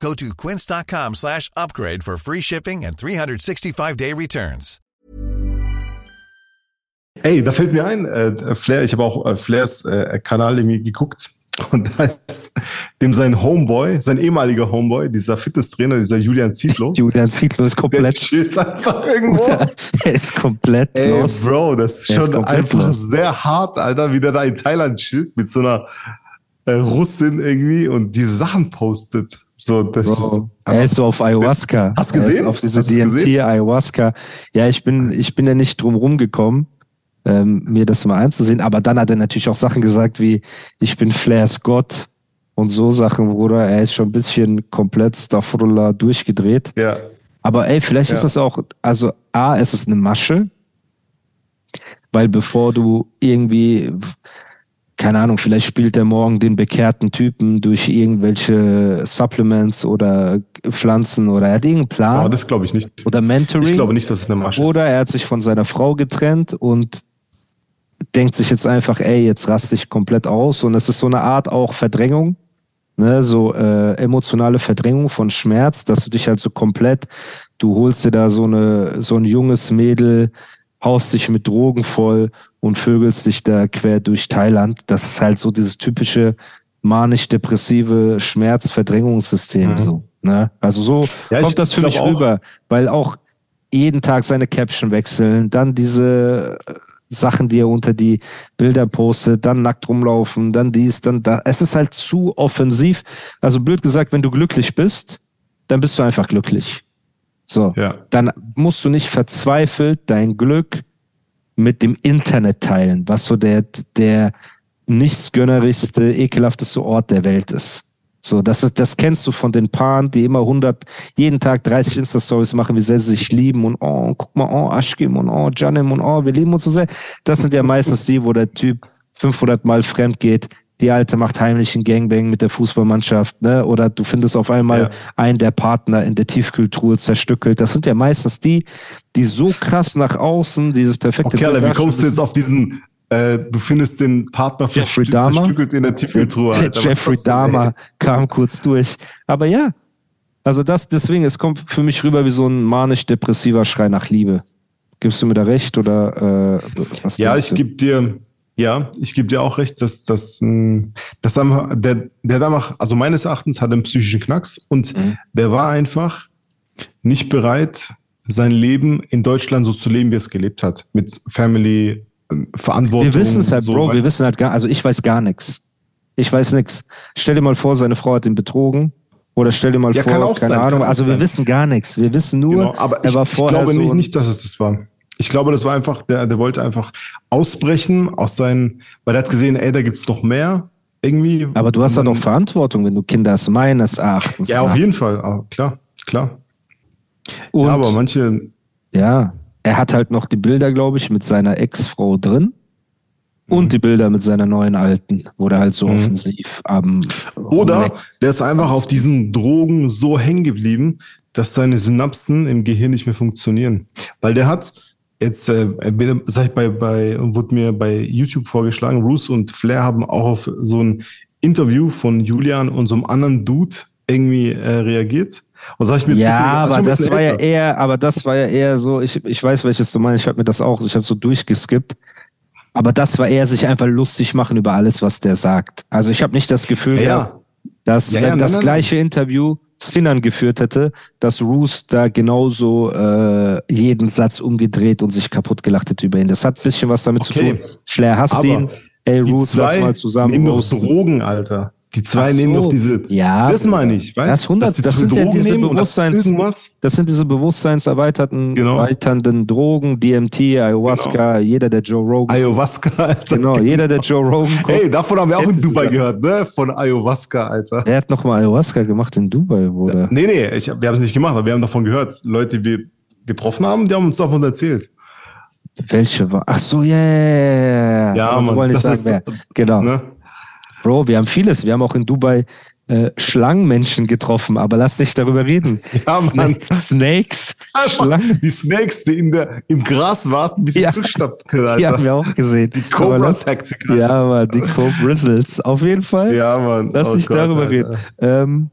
Go to quince.com slash upgrade for free shipping and 365-day returns. Ey, da fällt mir ein, äh, Flair, ich habe auch äh, Flairs äh, Kanal irgendwie geguckt und da ist dem sein Homeboy, sein ehemaliger Homeboy, dieser Fitnesstrainer, dieser Julian Zietlow. Julian Zietlow ist komplett. Der chillt einfach irgendwo. er ist komplett Ey, los. Bro, das ist Er ist schon komplett einfach los. sehr hart, Alter, wie der da in Thailand chillt mit so einer äh, Russin irgendwie und die Sachen postet. So, das Bro, ist er ist so auf Ayahuasca. Hast du ist gesehen? auf diese? DMT Ayahuasca. Ja, ich bin, ich bin ja nicht drum rumgekommen, ähm, mir das mal einzusehen. Aber dann hat er natürlich auch Sachen gesagt wie, ich bin Flairs Gott und so Sachen, Bruder. Er ist schon ein bisschen komplett Staffrullah durchgedreht. ja. Aber ey, vielleicht ist Ja. das auch, also A, es ist eine Masche, weil bevor du irgendwie, keine Ahnung, vielleicht spielt er morgen den bekehrten Typen durch irgendwelche Supplements oder Pflanzen oder er hat irgendeinen Plan Aber das glaube ich nicht. oder Mentoring Ich glaube nicht, dass es eine Masche oder ist. er hat sich von seiner Frau getrennt und denkt sich jetzt einfach, ey, jetzt raste ich komplett aus und es ist so eine Art auch Verdrängung, ne, so äh, emotionale Verdrängung von Schmerz, dass du dich halt so komplett, du holst dir da so eine so ein junges Mädel, haust dich mit Drogen voll und vögelst dich da quer durch Thailand. Das ist halt so dieses typische manisch-depressive Schmerzverdrängungssystem Mhm. so, ne? Also so Ja, kommt das für mich rüber, weil auch jeden Tag seine Caption wechseln, dann diese äh, Sachen, die er unter die Bilder postet, dann nackt rumlaufen, dann dies, dann da. Es ist halt zu offensiv. Also blöd gesagt, wenn du glücklich bist, dann bist du einfach glücklich. So. Ja. Dann musst du nicht verzweifelt dein Glück mit dem Internet teilen, was so der, der nichtsgönnerischste, ekelhafteste Ort der Welt ist. So, das, ist, das kennst du von den Paaren, die immer 100, jeden Tag 30 Insta-Stories machen, wie sehr sie sich lieben und oh, guck mal, oh, Aschkim und oh, Janem und oh, wir lieben uns so sehr. Das sind ja meistens die, wo der Typ 500 Mal fremd geht. Die Alte macht heimlich einen Gangbang mit der Fußballmannschaft, ne? Oder du findest auf einmal Ja. einen der Partner in der Tiefkühltruhe zerstückelt. Das sind ja meistens die, die so krass nach außen dieses perfekte Okay, Alter, wie kommst du jetzt auf diesen, äh, du findest den Partner Jeffrey Dahmer? zerstückelt in der Tiefkühltruhe, Der Alter. Jeffrey? Dahmer kam kurz durch. Aber ja, also das, deswegen, es kommt für mich rüber wie so ein manisch-depressiver Schrei nach Liebe. Gibst du mir da recht oder äh, was Ja, ich gebe dir, ja, ich gebe dir auch recht, dass, dass, mh, dass der, der da also meines Erachtens hat einen psychischen Knacks und Mhm. der war einfach nicht bereit, sein Leben in Deutschland so zu leben, wie er es gelebt hat. Mit Family, ähm, Verantwortung. Wir wissen es halt, so Bro, weiter. wir wissen halt gar, also ich weiß gar nichts. Ich weiß nichts. Stell dir mal vor, seine Frau hat ihn betrogen. Oder stell dir mal Ja, vor, kann auch keine sein, Ahnung. Also wir sein. wissen gar nichts. Wir wissen nur, Genau, aber er ich, war ich vorher glaube so nicht, nicht, dass es das war. Ich glaube, das war einfach, der, der wollte einfach ausbrechen aus seinen, weil er hat gesehen, ey, da gibt's noch mehr. Irgendwie. Aber du hast auch dann- Verantwortung, wenn du Kinder hast, meines Erachtens. Ja, auf jeden Fall. Ah, klar, klar. Und ja, aber manche, Ja, er hat halt noch die Bilder, glaube ich, mit seiner Ex-Frau drin. Mhm. Und die Bilder mit seiner neuen Alten, wo der halt so offensiv am. Oder der ist einfach auf diesen Drogen so hängen geblieben, dass seine Synapsen im Gehirn nicht mehr funktionieren. Weil der hat jetzt, äh, sag ich bei, bei, wurde mir bei YouTube vorgeschlagen, Bruce und Flair haben auch auf so ein Interview von Julian und so einem anderen Dude irgendwie äh, reagiert. Und sag ich mir Ja, aber das war ja eher, aber das war ja eher so, ich, ich weiß, welches du meinst, ich habe mir das auch, ich habe so durchgeskippt. Aber das war eher sich einfach lustig machen über alles, was der sagt. Also ich habe nicht das Gefühl, Ja, ja. dass Ja, wenn nein, das nein, gleiche Interview Sinan geführt hätte, dass Roos da genauso äh, jeden Satz umgedreht und sich kaputt gelacht hätte über ihn. Das hat ein bisschen was damit Okay. zu tun. Flair hasst Aber ihn. Ey, Roos, lass mal zusammen doch roasten. Drogen, Alter. Die zwei so. nehmen doch diese. Ja, das meine ich, weißt Das 100 Dass die das sind ja diese Bewusstseins- Irgendwas. Das sind diese bewusstseinserweiterten, Genau. erweiternden Drogen, DMT, Ayahuasca, jeder, der Joe Rogan. Ayahuasca, Alter. genau, jeder, der Joe Rogan kommt. Ey, davon haben wir auch in Dubai gehört, ne? Von Ayahuasca, Alter. Wer hat nochmal Ayahuasca gemacht in Dubai, Bruder? Nee, nee, ich, wir haben es nicht gemacht, aber wir haben davon gehört. Leute wie getroffen haben, die haben uns davon erzählt. Welche war? Ach so, ja, yeah. Ja, Aber wir wollen nicht das sagen, ist- wer. Genau. Ne? Bro, wir haben vieles. Wir haben auch in Dubai äh, Schlangenmenschen getroffen, aber lass nicht darüber reden. Ja, Mann. Sna Snakes, Schlangen, Die Snakes, die in der, im Gras warten, bis sie Ja. zustappen, Alter. die haben wir auch gesehen. Die Cobra-Taktik. Ja, aber die Cobrizzles. Auf jeden Fall. ja, Mann. Lass Oh nicht Gott, darüber Alter. reden. Ähm,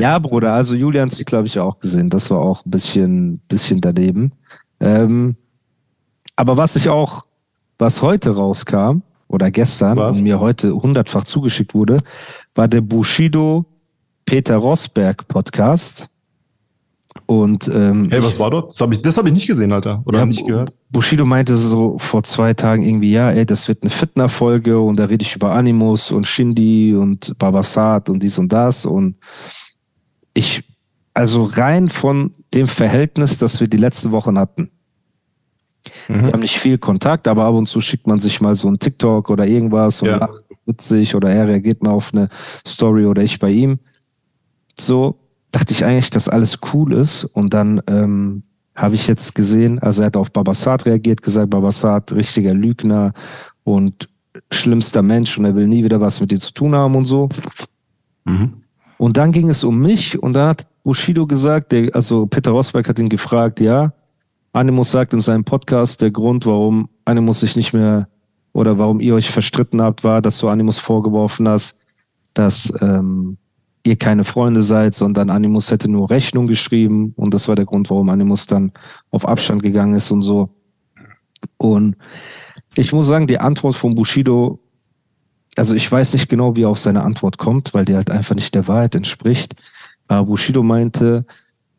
ja, Bruder, also Julian hat sie, glaube ich, auch gesehen. Das war auch ein bisschen, bisschen daneben. Ähm, aber was ich auch, was heute rauskam, oder gestern, Was? und mir heute hundertfach zugeschickt wurde, war der Bushido Peter Rosberg Podcast. Und ähm, Hey, was war dort? Das habe ich, das hab ich nicht gesehen, Alter. Oder ja, nicht gehört. Bushido meinte so vor zwei Tagen irgendwie, ja, ey, das wird eine Fitner-Folge und da rede ich über Animus und Shindy und Babasat und dies und das und ich, also rein von dem Verhältnis, das wir die letzten Wochen hatten. Mhm. Wir haben nicht viel Kontakt, aber ab und zu schickt man sich mal so ein TikTok oder irgendwas und Ja. lacht witzig oder er reagiert mal auf eine Story oder ich bei ihm. So dachte ich eigentlich, dass alles cool ist und dann ähm, habe ich jetzt gesehen, also er hat auf Babasat reagiert, gesagt, Babasat, richtiger Lügner und schlimmster Mensch und er will nie wieder was mit dir zu tun haben und so. Mhm. Und dann ging es um mich und dann hat Bushido gesagt, der, also Peter Rosberg hat ihn gefragt, ja, Animus sagt in seinem Podcast, der Grund, warum Animus sich nicht mehr oder warum ihr euch verstritten habt, war, dass du Animus vorgeworfen hast, dass ähm, ihr keine Freunde seid, sondern Animus hätte nur Rechnung geschrieben und das war der Grund, warum Animus dann auf Abstand gegangen ist und so. Und ich muss sagen, die Antwort von Bushido also ich weiß nicht genau, wie er auf seine Antwort kommt, weil die halt einfach nicht der Wahrheit entspricht. Aber Bushido meinte,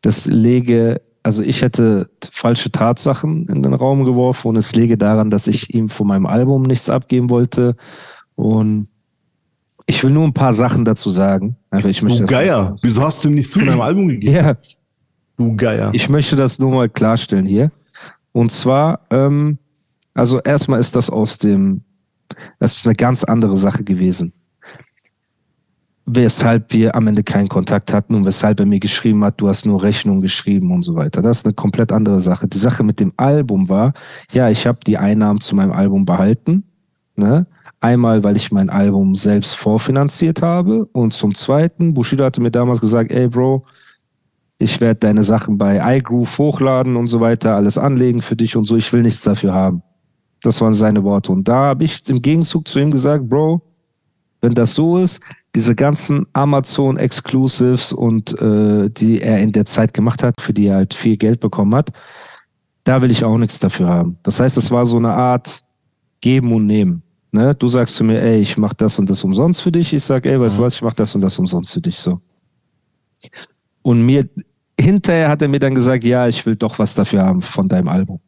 das lege, also ich hätte falsche Tatsachen in den Raum geworfen und es lege daran, dass ich ihm von meinem Album nichts abgeben wollte. Und ich will nur ein paar Sachen dazu sagen. Aber ich möchte Du das- Geier. Wieso hast du ihm nichts von deinem Album gegeben? Ja, Du Geier. ich möchte das nur mal klarstellen hier. Und zwar, ähm, also erstmal ist das aus dem, das ist eine ganz andere Sache gewesen. Weshalb wir am Ende keinen Kontakt hatten und weshalb er mir geschrieben hat, du hast nur Rechnung geschrieben und so weiter. Das ist eine komplett andere Sache. Die Sache mit dem Album war, ja, ich habe die Einnahmen zu meinem Album behalten. Ne? Einmal, weil ich mein Album selbst vorfinanziert habe und zum Zweiten, Bushido hatte mir damals gesagt, ey Bro, ich werde deine Sachen bei iGroove hochladen und so weiter, alles anlegen für dich und so, ich will nichts dafür haben. Das waren seine Worte. Und da habe ich im Gegenzug zu ihm gesagt, Bro, wenn das so ist, diese ganzen Amazon Exclusives und äh, die er in der Zeit gemacht hat, für die er halt viel Geld bekommen hat, da will ich auch nichts dafür haben. Das heißt, es war so eine Art Geben und Nehmen. Ne? Du sagst zu mir, ey, ich mach das und das umsonst für dich. Ich sag, ey, weißt du Mhm. was, ich mach das und das umsonst für dich. So. Und mir hinterher hat er mir dann gesagt, ja, ich will doch was dafür haben von deinem Album.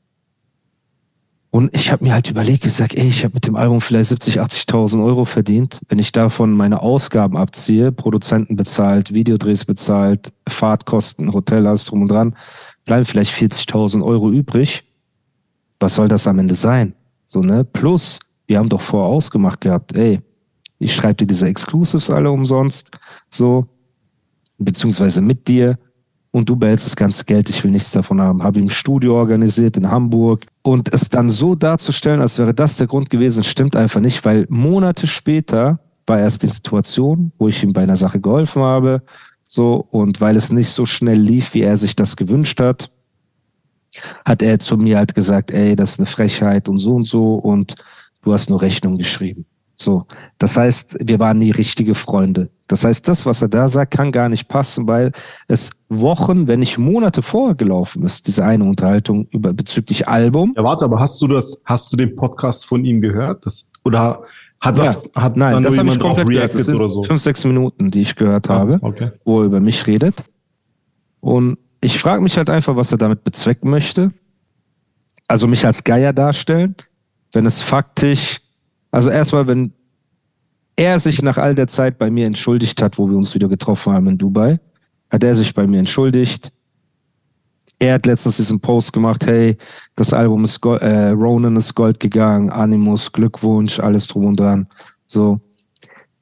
Und ich habe mir halt überlegt, gesagt, ey, ich habe mit dem Album vielleicht 70, 80.000 Euro verdient. Wenn ich davon meine Ausgaben abziehe, Produzenten bezahlt, Videodrehs bezahlt, Fahrtkosten, Hotel, alles drum und dran, bleiben vielleicht 40.000 Euro übrig. Was soll das am Ende sein? So, ne? Plus, wir haben doch vorher ausgemacht gehabt, ey, ich schreibe dir diese Exclusives alle umsonst, so, beziehungsweise mit dir und du behältst das ganze Geld, ich will nichts davon haben. Habe ihm ein Studio organisiert in Hamburg und es dann so darzustellen, als wäre das der Grund gewesen, stimmt einfach nicht, weil Monate später war erst die Situation, wo ich ihm bei einer Sache geholfen habe, so und weil es nicht so schnell lief, wie er sich das gewünscht hat, hat er zu mir halt gesagt, ey, das ist eine Frechheit und so und so und du hast nur Rechnung geschrieben. So, das heißt, wir waren nie richtige Freunde. Das heißt, das, was er da sagt, kann gar nicht passen, weil es Wochen, wenn nicht Monate vorher gelaufen ist, diese eine Unterhaltung über bezüglich Album. Ja, warte, aber hast du das, hast du den Podcast von ihm gehört? Das, oder hat das, hat Nein, dann das nur jemand drauf sind oder so? fünf, sechs Minuten, die ich gehört Ah, habe, Okay. wo er über mich redet. Und ich frage mich halt einfach, was er damit bezwecken möchte. Also mich als Geier darstellen, wenn es faktisch, also erstmal, wenn er sich nach all der Zeit bei mir entschuldigt hat, wo wir uns wieder getroffen haben in Dubai, hat er sich bei mir entschuldigt. Er hat letztens diesen Post gemacht, hey, das Album ist Gold, äh, Ronan ist Gold gegangen, Animus, Glückwunsch, alles drum und dran. So.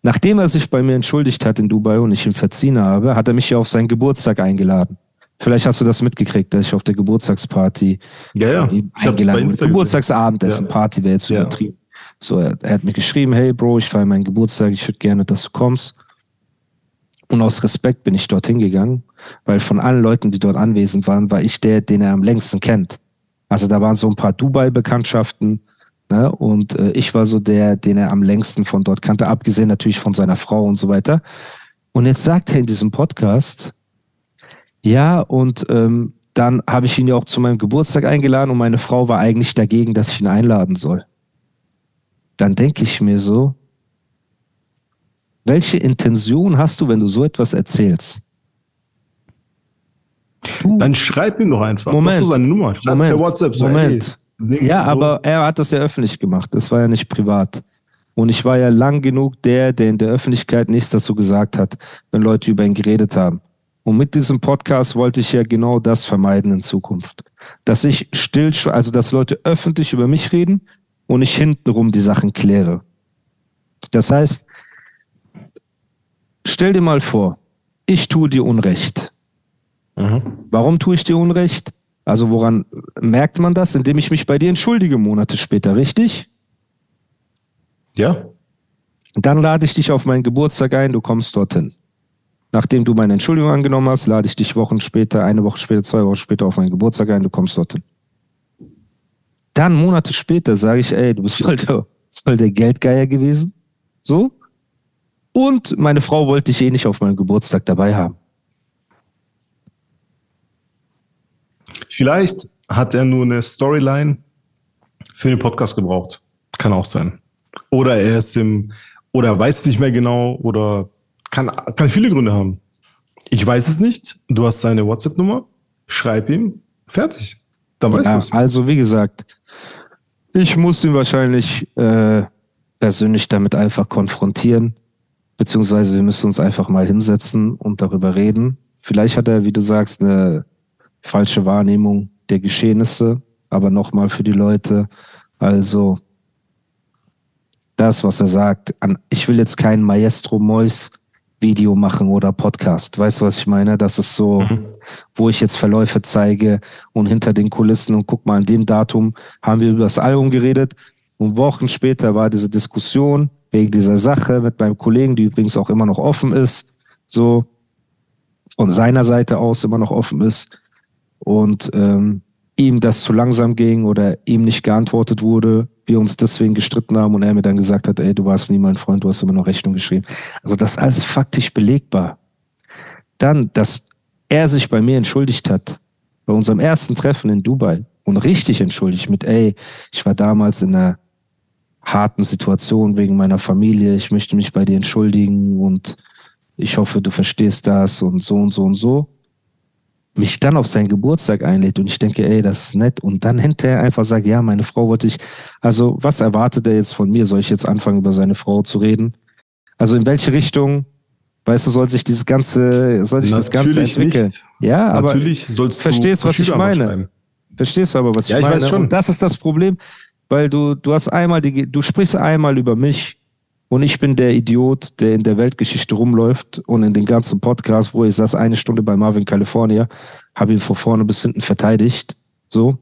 Nachdem er sich bei mir entschuldigt hat in Dubai und ich ihm verziehen habe, hat er mich ja auf seinen Geburtstag eingeladen. Vielleicht hast du das mitgekriegt, dass ich auf der Geburtstagsparty Ja, ja. eingeladen wurde. Geburtstagsabendessen, Ja. Party wäre jetzt Ja. übertrieben. So, er, er hat mir geschrieben, hey Bro, ich feiere meinen Geburtstag, ich würde gerne, dass du kommst. Und aus Respekt bin ich dorthin gegangen, weil von allen Leuten, die dort anwesend waren, war ich der, den er am längsten kennt. Also da waren so ein paar Dubai-Bekanntschaften, ne? Und äh, ich war so der, den er am längsten von dort kannte, abgesehen natürlich von seiner Frau und so weiter. Und jetzt sagt er in diesem Podcast, ja, und ähm, dann habe ich ihn ja auch zu meinem Geburtstag eingeladen und meine Frau war eigentlich dagegen, dass ich ihn einladen soll. Dann denke ich mir so, welche Intention hast du, wenn du so etwas erzählst? Du, Dann schreib ihm doch einfach. Moment. Hast du seine Nummer? Schreib Moment, per WhatsApp. So, Moment. Ey, ja, so. aber er hat das ja öffentlich gemacht. Das war ja nicht privat. Und ich war ja lang genug der, der in der Öffentlichkeit nichts dazu gesagt hat, wenn Leute über ihn geredet haben. Und mit diesem Podcast wollte ich ja genau das vermeiden in Zukunft. Dass ich still, also dass Leute öffentlich über mich reden und ich hintenrum die Sachen kläre. Das heißt, stell dir mal vor, ich tue dir Unrecht. Mhm. Warum tue ich dir Unrecht? Also woran merkt man das? Indem ich mich bei dir entschuldige Monate später, richtig? Ja. Dann lade ich dich auf meinen Geburtstag ein, du kommst dorthin. Nachdem du meine Entschuldigung angenommen hast, lade ich dich Wochen später, eine Woche später, zwei Wochen später auf meinen Geburtstag ein, du kommst dorthin. Dann Monate später sage ich, ey, du bist voll der, voll der Geldgeier gewesen. So. Und meine Frau wollte dich eh nicht auf meinem Geburtstag dabei haben. Vielleicht hat er nur eine Storyline für den Podcast gebraucht. Kann auch sein. Oder er ist im, oder er weiß nicht mehr genau, oder kann, kann viele Gründe haben. Ich weiß es nicht. Du hast seine WhatsApp-Nummer. Schreib ihm. Fertig. Dann weißt Ja, du es. also wie gesagt, ich muss ihn wahrscheinlich äh, persönlich damit einfach konfrontieren, beziehungsweise wir müssen uns einfach mal hinsetzen und darüber reden. Vielleicht hat er, wie du sagst, eine falsche Wahrnehmung der Geschehnisse, aber nochmal für die Leute, also das, was er sagt, an, ich will jetzt kein Maestro Mois Video machen oder Podcast. Weißt du, was ich meine? Das ist so, wo ich jetzt Verläufe zeige und hinter den Kulissen und guck mal, an dem Datum haben wir über das Album geredet und Wochen später war diese Diskussion wegen dieser Sache mit meinem Kollegen, die übrigens auch immer noch offen ist, so von seiner Seite aus immer noch offen ist und ähm, ihm das zu langsam ging oder ihm nicht geantwortet wurde, wir uns deswegen gestritten haben und er mir dann gesagt hat, ey, du warst nie mein Freund, du hast immer noch Rechnung geschrieben. Also das alles faktisch belegbar. Dann, dass er sich bei mir entschuldigt hat, bei unserem ersten Treffen in Dubai und richtig entschuldigt mit, ey, ich war damals in einer harten Situation wegen meiner Familie, ich möchte mich bei dir entschuldigen und ich hoffe, du verstehst das und so und so und so. Mich dann auf seinen Geburtstag einlädt und ich denke, ey, das ist nett. Und dann hinterher einfach sagt, ja, meine Frau wollte ich, also was erwartet er jetzt von mir? Soll ich jetzt anfangen, über seine Frau zu reden? Also in welche Richtung, weißt du, soll sich dieses Ganze, soll sich das Ganze Natürlich entwickeln? nicht. Ja, aber Natürlich sollst verstehst, du was ich meine? Verstehst du aber, was Ja, ich ich meine? weiß schon. Und das ist das Problem, weil du, du hast einmal die, du sprichst einmal über mich und ich bin der Idiot, der in der Weltgeschichte rumläuft und in den ganzen Podcasts, wo ich saß eine Stunde bei Marvin California, habe ihn von vorne bis hinten verteidigt, so.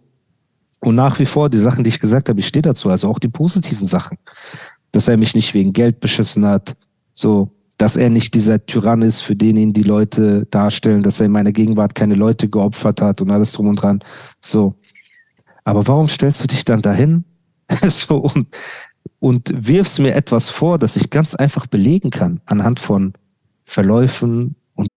Und nach wie vor, die Sachen, die ich gesagt habe, ich stehe dazu, also auch die positiven Sachen. Dass er mich nicht wegen Geld beschissen hat, so, dass er nicht dieser Tyrann ist, für den ihn die Leute darstellen, dass er in meiner Gegenwart keine Leute geopfert hat und alles drum und dran. So. Aber warum stellst du dich dann dahin so, und, und wirfst mir etwas vor, das ich ganz einfach belegen kann anhand von Verläufen und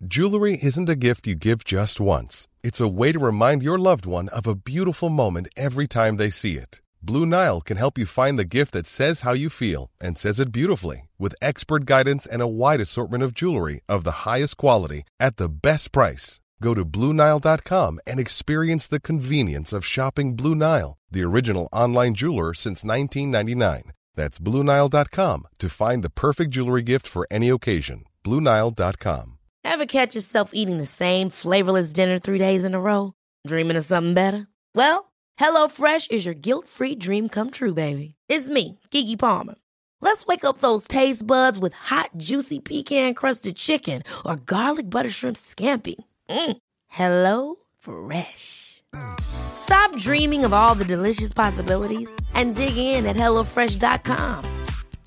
Jewelry isn't a gift you give just once. It's a way to remind your loved one of a beautiful moment every time they see it. Blue Nile can help you find the gift that says how you feel and says it beautifully with expert guidance and a wide assortment of jewelry of the highest quality at the best price. Go to BlueNile.com and experience the convenience of shopping Blue Nile, the original online jeweler since 1999. That's BlueNile.com to find the perfect jewelry gift for any occasion. BlueNile.com. Ever catch yourself eating the same flavorless dinner three days in a row? Dreaming of something better? Well, HelloFresh is your guilt free dream come true, baby. It's me, Kiki Palmer. Let's wake up those taste buds with hot, juicy pecan crusted chicken or garlic butter shrimp scampi. Mm. Hello Fresh. Stop dreaming of all the delicious possibilities and dig in at HelloFresh.com.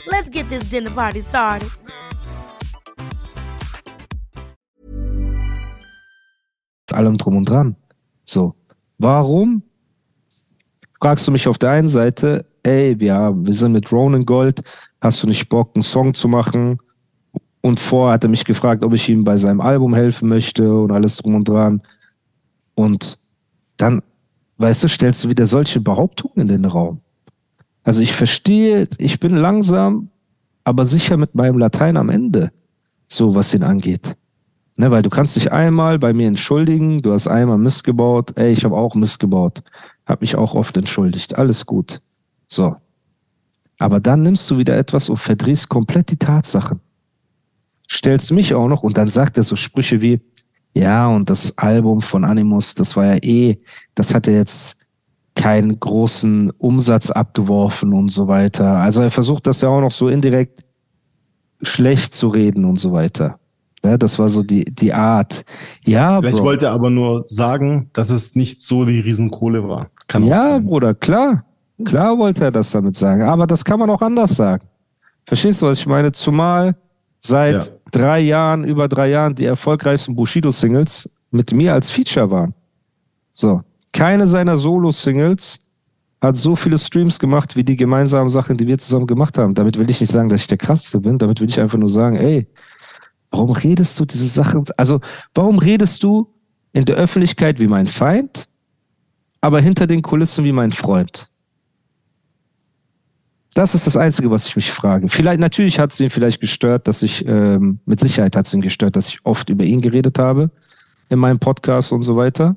Let's get this dinner party started. Allem drum und dran. So. Warum fragst du mich auf der einen Seite, ey, ja, wir sind mit Ronan Gold, hast du nicht Bock, einen Song zu machen? Und vorher hat er mich gefragt, ob ich ihm bei seinem Album helfen möchte und alles drum und dran. Und dann, weißt du, stellst du wieder solche Behauptungen in den Raum. Also ich verstehe, ich bin langsam, aber sicher mit meinem Latein am Ende, so was ihn angeht. Ne, weil du kannst dich einmal bei mir entschuldigen, du hast einmal missgebaut, ey, ich habe auch missgebaut, habe mich auch oft entschuldigt, alles gut. So. Aber dann nimmst du wieder etwas und verdrehst komplett die Tatsachen. Stellst mich auch noch und dann sagt er so Sprüche wie, ja, und das Album von Animus, das war ja eh, das hatte jetzt keinen großen Umsatz abgeworfen und so weiter. Also er versucht das ja auch noch so indirekt schlecht zu reden und so weiter. Ja, das war so die, die Art. Ja, Vielleicht Bro. wollte er aber nur sagen, dass es nicht so die Riesenkohle war. Kann ja. Bruder, klar. Klar wollte er das damit sagen. Aber das kann man auch anders sagen. Verstehst du, was ich meine? Zumal seit Ja. drei Jahren, über drei Jahren, die erfolgreichsten Bushido-Singles mit mir als Feature waren. So. Keine seiner Solo-Singles hat so viele Streams gemacht wie die gemeinsamen Sachen, die wir zusammen gemacht haben. Damit will ich nicht sagen, dass ich der krasseste bin. Damit will ich einfach nur sagen, ey, warum redest du diese Sachen? Also, warum redest du in der Öffentlichkeit wie mein Feind, aber hinter den Kulissen wie mein Freund? Das ist das Einzige, was ich mich frage. Vielleicht, natürlich hat es ihn vielleicht gestört, dass ich, ähm, mit Sicherheit hat es ihn gestört, dass ich oft über ihn geredet habe in meinem Podcast und so weiter.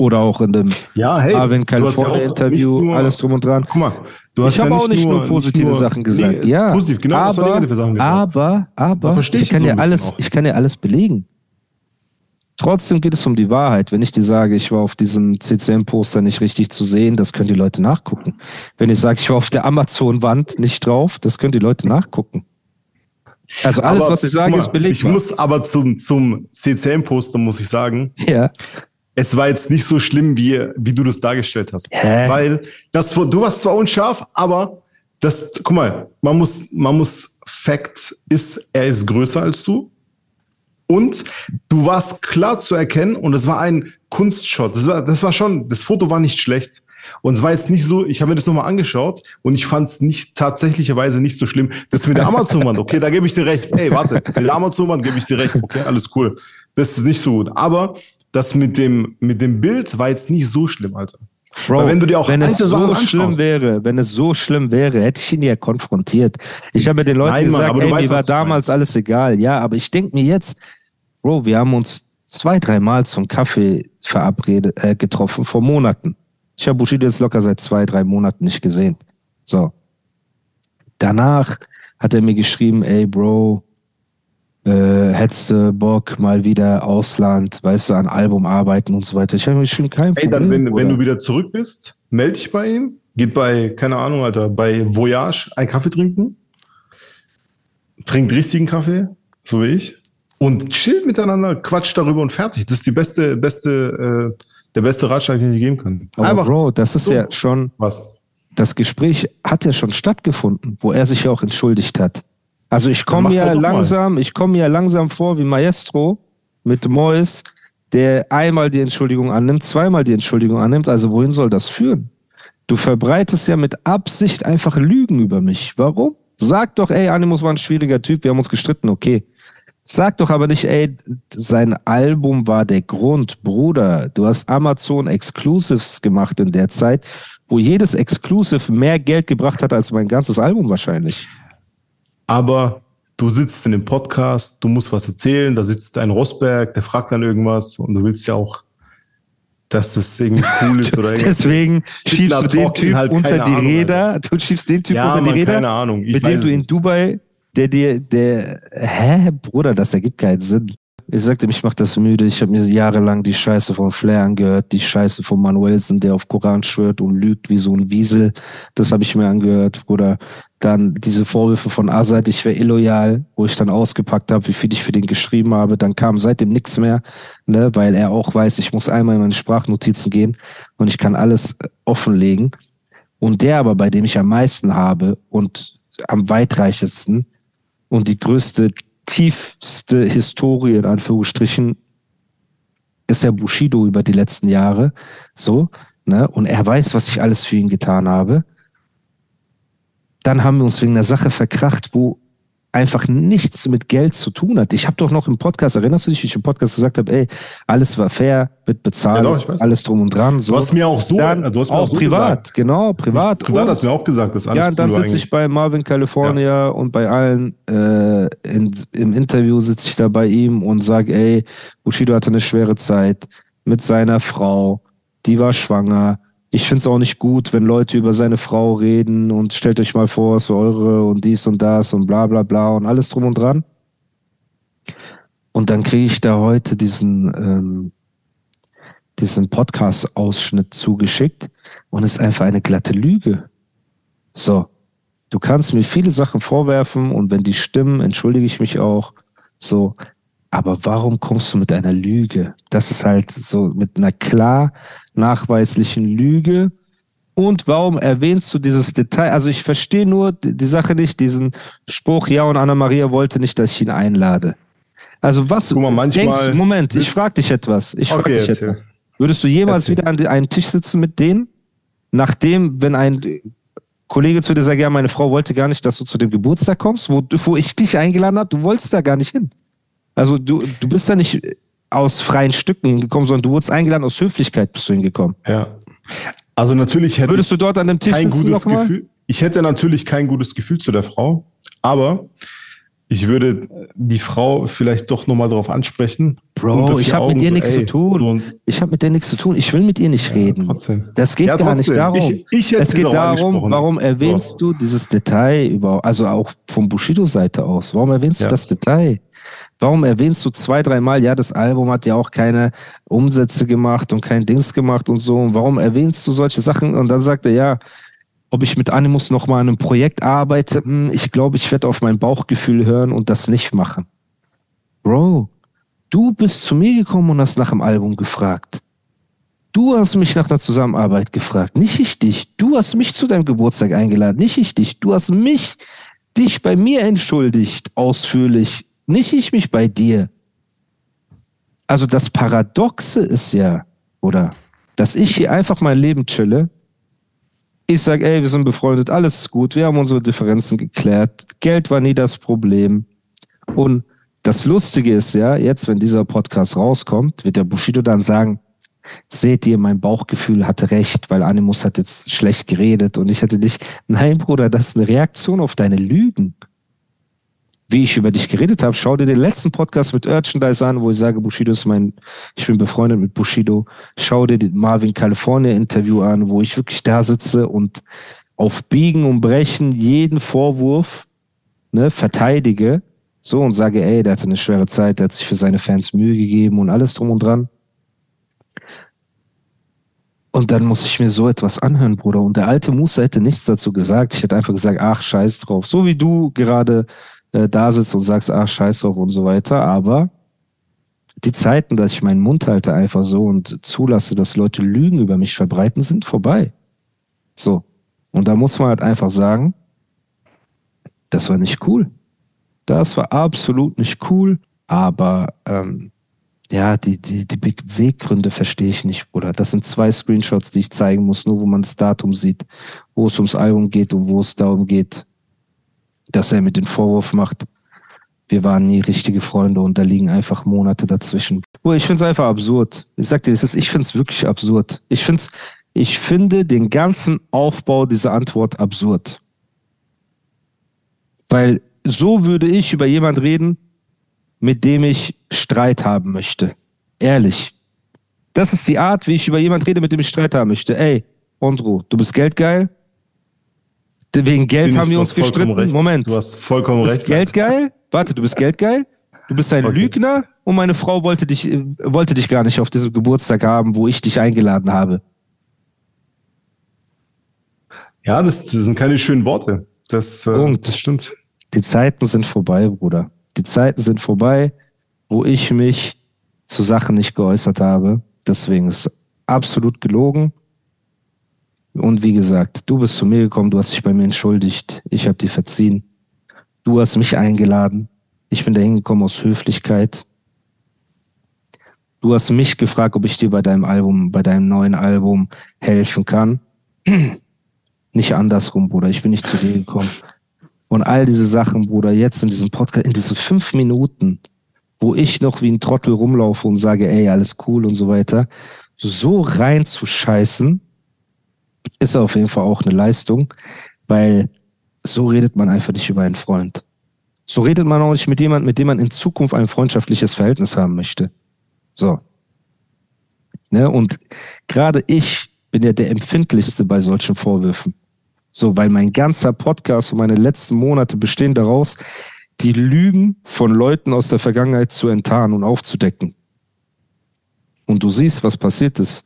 Oder auch in dem Ja, hey, Arvin hast ja nicht nur- alles drum und dran. Guck mal, du hast Ich habe ja auch nicht nur positive nur Sachen gesagt. Neg- Ja, Positiv, genau, aber, negative Sachen gesagt. aber, aber, verstehe ich kann ja alles, auch. ich kann ja alles belegen. Trotzdem geht es um die Wahrheit. Wenn ich dir sage, ich war auf diesem CCM-Poster nicht richtig zu sehen, das können die Leute nachgucken. Wenn ich sage, ich war auf der Amazon-Wand nicht drauf, das können die Leute nachgucken. Also alles, Aber, was ich sage, mal, ist belegbar. Ich muss aber zum, zum CCM-Poster, muss ich sagen, ja. es war jetzt nicht so schlimm, wie, wie du das dargestellt hast. Hä? Weil das, du warst zwar unscharf, aber das, guck mal, man muss, man muss, Fact ist, er ist größer als du. Und du warst klar zu erkennen und es war ein Kunstshot. Das war, das war schon, das Foto war nicht schlecht. Und es war jetzt nicht so, ich habe mir das nochmal angeschaut und ich fand es nicht tatsächlicherweise nicht so schlimm. Das mit der Amazon-Wand, okay, da gebe ich dir recht. Ey, warte, mit der Amazon-Wand gebe ich dir recht, okay, alles cool. Das ist nicht so gut. Aber das mit dem, mit dem Bild war jetzt nicht so schlimm, Alter. Bro, Weil wenn du dir auch wenn es so Sachen schlimm anschaust- wäre, wenn es so schlimm wäre, hätte ich ihn ja konfrontiert. Ich habe den Leuten Nein, Mann, gesagt, aber du ey, weißt, mir war damals alles egal. Ja, aber ich denke mir jetzt, Bro, wir haben uns zwei, dreimal zum Kaffee verabredet, äh, getroffen vor Monaten. Ich habe Bushido jetzt locker seit zwei, drei Monaten nicht gesehen. So. Danach hat er mir geschrieben, ey, Bro, äh, hättest du Bock mal wieder Ausland, weißt du, an Album arbeiten und so weiter. Ich habe mir geschrieben, kein Ey, Problem. dann, wenn, wenn du wieder zurück bist, melde dich bei ihm. Geht bei, keine Ahnung, Alter, bei Voyage einen Kaffee trinken. Trinkt richtigen Kaffee, so wie ich. Und chillt miteinander, quatscht darüber und fertig. Das ist die beste, beste, äh, der beste Ratschlag, den ich geben kann. Aber Einfach Bro, das ist so. ja schon, was. das Gespräch hat ja schon stattgefunden, wo er sich ja auch entschuldigt hat. Also ich komme ja noch mal. langsam, ich komme ja langsam vor wie Maestro mit Mois, der einmal die Entschuldigung annimmt, zweimal die Entschuldigung annimmt. Also wohin soll das führen? Du verbreitest ja mit Absicht einfach Lügen über mich. Warum? Sag doch, ey, Animus war ein schwieriger Typ, wir haben uns gestritten, okay. Sag doch aber nicht, ey, sein Album war der Grund, Bruder. Du hast Amazon Exclusives gemacht in der Zeit, wo jedes Exclusive mehr Geld gebracht hat als mein ganzes Album wahrscheinlich. Aber du sitzt in dem Podcast, du musst was erzählen, da sitzt ein Rosberg, der fragt dann irgendwas und du willst ja auch, dass das irgendwie cool ist oder irgendwas. Deswegen schiebst du den Typ halt, unter die Ahnung, Räder. Du schiebst den Typ Ja, unter die Mann, Räder, keine Ahnung. Ich mit dem du in. Dubai, der dir, der, hä, Bruder, das ergibt keinen Sinn. Ich sagte, mich macht das müde. Ich habe mir jahrelang die Scheiße von Flair angehört, die Scheiße von Manuelsen, der auf Koran schwört und lügt wie so ein Wiesel. Das habe ich mir angehört. Oder dann diese Vorwürfe von Azad, ich wäre illoyal, wo ich dann ausgepackt habe, wie viel ich für den geschrieben habe. Dann kam seitdem nichts mehr, ne, weil er auch weiß, ich muss einmal in meine Sprachnotizen gehen und ich kann alles offenlegen. Und der aber, bei dem ich am meisten habe und am weitreichendsten und die größte tiefste Historie in Anführungsstrichen ist ja Bushido über die letzten Jahre. So, ne? Und er weiß, was ich alles für ihn getan habe. Dann haben wir uns wegen einer Sache verkracht, wo einfach nichts mit Geld zu tun hat. Ich habe doch noch im Podcast, erinnerst du dich, wie ich im Podcast gesagt habe, ey, alles war fair, wird bezahlt, ja, doch, alles drum und dran. So. Du hast mir auch so, dann du hast mir auch, auch so privat, gesagt. genau, privat. Privat und, hast du mir auch gesagt, dass alles Ja, und dann sitze ich bei Marvin California ja. und bei allen äh, in, im Interview sitze ich da bei ihm und sage, ey, Bushido hatte eine schwere Zeit mit seiner Frau, die war schwanger, ich finde es auch nicht gut, wenn Leute über seine Frau reden und stellt euch mal vor, so eure und dies und das und bla bla bla und alles drum und dran. Und dann kriege ich da heute diesen, ähm, diesen Podcast-Ausschnitt zugeschickt und es ist einfach eine glatte Lüge. So, du kannst mir viele Sachen vorwerfen und wenn die stimmen, entschuldige ich mich auch. So, aber warum kommst du mit einer Lüge? Das ist halt so mit einer klar nachweislichen Lüge. Und warum erwähnst du dieses Detail? Also ich verstehe nur die Sache nicht, diesen Spruch, ja, und Anna-Maria wollte nicht, dass ich ihn einlade. Also was Guck mal, manchmal denkst du, Moment, ich frage dich etwas. Ich frage okay, dich erzähl. etwas. Würdest du jemals erzähl. wieder an einem Tisch sitzen mit denen, nachdem, wenn ein Kollege zu dir sagt, ja, meine Frau wollte gar nicht, dass du zu dem Geburtstag kommst, wo, wo ich dich eingeladen habe, du wolltest da gar nicht hin. Also du, du bist da nicht aus freien Stücken hingekommen, sondern du wurdest eingeladen, aus Höflichkeit bist du hingekommen. Ja. Also natürlich hätte Würdest du dort an dem Tisch kein gutes Gefühl. Ich hätte natürlich kein gutes Gefühl zu der Frau, aber ich würde die Frau vielleicht doch nochmal darauf ansprechen. Bro, ich habe mit ihr nichts zu tun. Ich habe mit ihr nichts zu tun. Ich will mit ihr nicht ja, reden. Trotzdem. Das geht ja, gar nicht darum. Ich, ich es geht darum, warum erwähnst so. du dieses Detail über, also auch vom Bushido-Seite aus. Warum erwähnst ja. du das Detail? Warum erwähnst du zwei, dreimal, ja, das Album hat ja auch keine Umsätze gemacht und kein Dings gemacht und so. Und warum erwähnst du solche Sachen? Und dann sagt er, ja, ob ich mit Animus nochmal an einem Projekt arbeite, hm, ich glaube, ich werde auf mein Bauchgefühl hören und das nicht machen. Bro, du bist zu mir gekommen und hast nach dem Album gefragt. Du hast mich nach einer Zusammenarbeit gefragt, nicht ich dich. Du hast mich zu deinem Geburtstag eingeladen, nicht ich dich. Du hast mich, dich bei mir entschuldigt, ausführlich nicht ich mich bei dir. Also das Paradoxe ist ja, oder, dass ich hier einfach mein Leben chille. Ich sage, ey, wir sind befreundet, alles ist gut, wir haben unsere Differenzen geklärt. Geld war nie das Problem. Und das Lustige ist ja, jetzt, wenn dieser Podcast rauskommt, wird der Bushido dann sagen, seht ihr, mein Bauchgefühl hatte recht, weil Animus hat jetzt schlecht geredet und ich hatte nicht. Nein, Bruder, das ist eine Reaktion auf deine Lügen wie ich über dich geredet habe, schau dir den letzten Podcast mit Urchandise an, wo ich sage, Bushido ist mein, ich bin befreundet mit Bushido. Schau dir den Marvin California Interview an, wo ich wirklich da sitze und auf Biegen und Brechen jeden Vorwurf ne, verteidige. So und sage, ey, der hatte eine schwere Zeit, der hat sich für seine Fans Mühe gegeben und alles drum und dran. Und dann muss ich mir so etwas anhören, Bruder. Und der alte Musa hätte nichts dazu gesagt. Ich hätte einfach gesagt, ach, scheiß drauf. So wie du gerade äh, da sitzt und sagst, ach, scheiß drauf und so weiter. Aber die Zeiten, dass ich meinen Mund halte einfach so und zulasse, dass Leute Lügen über mich verbreiten, sind vorbei. So. Und da muss man halt einfach sagen, das war nicht cool. Das war absolut nicht cool, aber ähm, ja, die, die, die Beweggründe verstehe ich nicht, Bruder. Das sind zwei Screenshots, die ich zeigen muss, nur wo man das Datum sieht, wo es ums Album geht und wo es darum geht, dass er mit den Vorwurf macht, wir waren nie richtige Freunde und da liegen einfach Monate dazwischen. Oh, ich finde es einfach absurd. Ich sag dir, ist, ich finde es wirklich absurd. Ich, find's, ich finde den ganzen Aufbau dieser Antwort absurd. Weil so würde ich über jemand reden, mit dem ich Streit haben möchte. Ehrlich. Das ist die Art, wie ich über jemand rede, mit dem ich Streit haben möchte. Ey, Andro, du bist geldgeil, Wegen Geld haben wir uns gestritten. Recht. Moment. Du hast vollkommen du bist recht. Geldgeil? Warte, du bist geldgeil? Du bist ein okay. Lügner und meine Frau wollte dich, äh, wollte dich gar nicht auf diesem Geburtstag haben, wo ich dich eingeladen habe. Ja, das, das sind keine schönen Worte. Das, äh, das stimmt. Die Zeiten sind vorbei, Bruder. Die Zeiten sind vorbei, wo ich mich zu Sachen nicht geäußert habe. Deswegen ist es absolut gelogen. Und wie gesagt, du bist zu mir gekommen, du hast dich bei mir entschuldigt, ich habe dir verziehen. Du hast mich eingeladen. Ich bin da hingekommen aus Höflichkeit. Du hast mich gefragt, ob ich dir bei deinem Album, bei deinem neuen Album helfen kann. Nicht andersrum, Bruder. Ich bin nicht zu dir gekommen. Und all diese Sachen, Bruder, jetzt in diesem Podcast, in diesen fünf Minuten, wo ich noch wie ein Trottel rumlaufe und sage, ey, alles cool und so weiter, so reinzuscheißen, ist auf jeden Fall auch eine Leistung, weil so redet man einfach nicht über einen Freund. So redet man auch nicht mit jemandem, mit dem man in Zukunft ein freundschaftliches Verhältnis haben möchte. So. Ne? Und gerade ich bin ja der empfindlichste bei solchen Vorwürfen. So, weil mein ganzer Podcast und meine letzten Monate bestehen daraus, die Lügen von Leuten aus der Vergangenheit zu enttarnen und aufzudecken. Und du siehst, was passiert ist.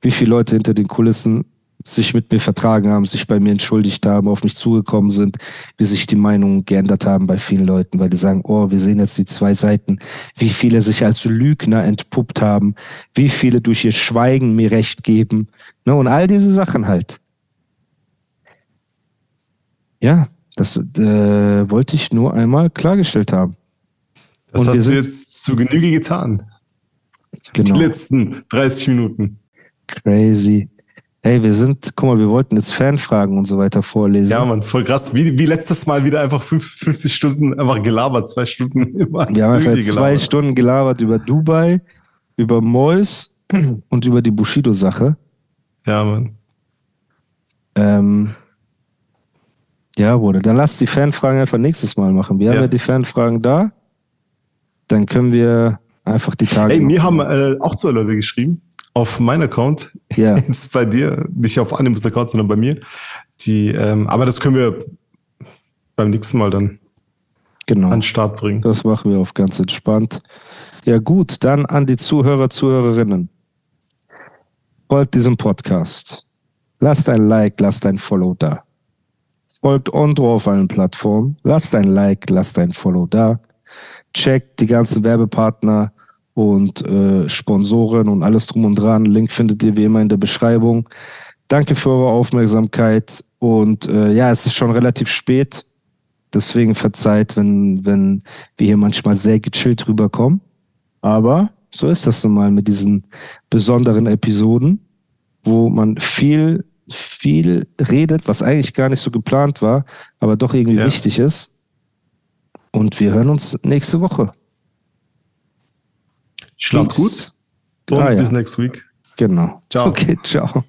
Wie viele Leute hinter den Kulissen sich mit mir vertragen haben, sich bei mir entschuldigt haben, auf mich zugekommen sind, wie sich die Meinungen geändert haben bei vielen Leuten, weil die sagen, oh, wir sehen jetzt die zwei Seiten, wie viele sich als Lügner entpuppt haben, wie viele durch ihr Schweigen mir Recht geben, ne, und all diese Sachen halt. Ja, das äh, wollte ich nur einmal klargestellt haben. Das und hast du jetzt zu Genüge getan. Genau. Die letzten 30 Minuten. Crazy. Hey, wir sind, guck mal, wir wollten jetzt Fanfragen und so weiter vorlesen. Ja, man, voll krass. Wie, wie letztes Mal wieder einfach 50 Stunden einfach gelabert, zwei Stunden immer. Wir haben einfach zwei gelabert. Stunden gelabert über Dubai, über Mois und über die Bushido-Sache. Ja, Mann. Ähm, ja, Bruder, dann lass die Fanfragen einfach nächstes Mal machen. Wir ja. haben ja die Fanfragen da. Dann können wir einfach die Tage. Ey, mir haben äh, auch zwei Leute geschrieben auf meinem Account, ja. jetzt bei dir, nicht auf Animus Account, sondern bei mir. Die, ähm, aber das können wir beim nächsten Mal dann genau. an den Start bringen. Das machen wir auf ganz entspannt. Ja gut, dann an die Zuhörer, Zuhörerinnen. Folgt diesem Podcast. Lasst ein Like, lasst ein Follow da. Folgt Ondro auf allen Plattformen. Lasst ein Like, lasst ein Follow da. Checkt die ganzen Werbepartner und äh, Sponsoren und alles drum und dran. Link findet ihr wie immer in der Beschreibung. Danke für eure Aufmerksamkeit und äh, ja, es ist schon relativ spät. Deswegen verzeiht, wenn, wenn wir hier manchmal sehr gechillt rüberkommen. Aber so ist das nun mal mit diesen besonderen Episoden, wo man viel, viel redet, was eigentlich gar nicht so geplant war, aber doch irgendwie ja. wichtig ist. Und wir hören uns nächste Woche. Schlaft gut. Und ah, ja. bis next week. Genau. Ciao. Okay, ciao.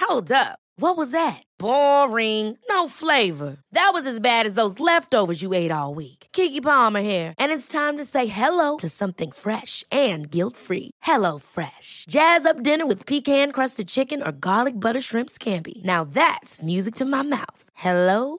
Hold up. What was that? Boring. No flavor. That was as bad as those leftovers you ate all week. Kiki Palmer here, and it's time to say hello to something fresh and guilt-free. Hello Fresh. Jazz up dinner with pecan-crusted chicken or garlic butter shrimp scampi. Now that's music to my mouth. Hello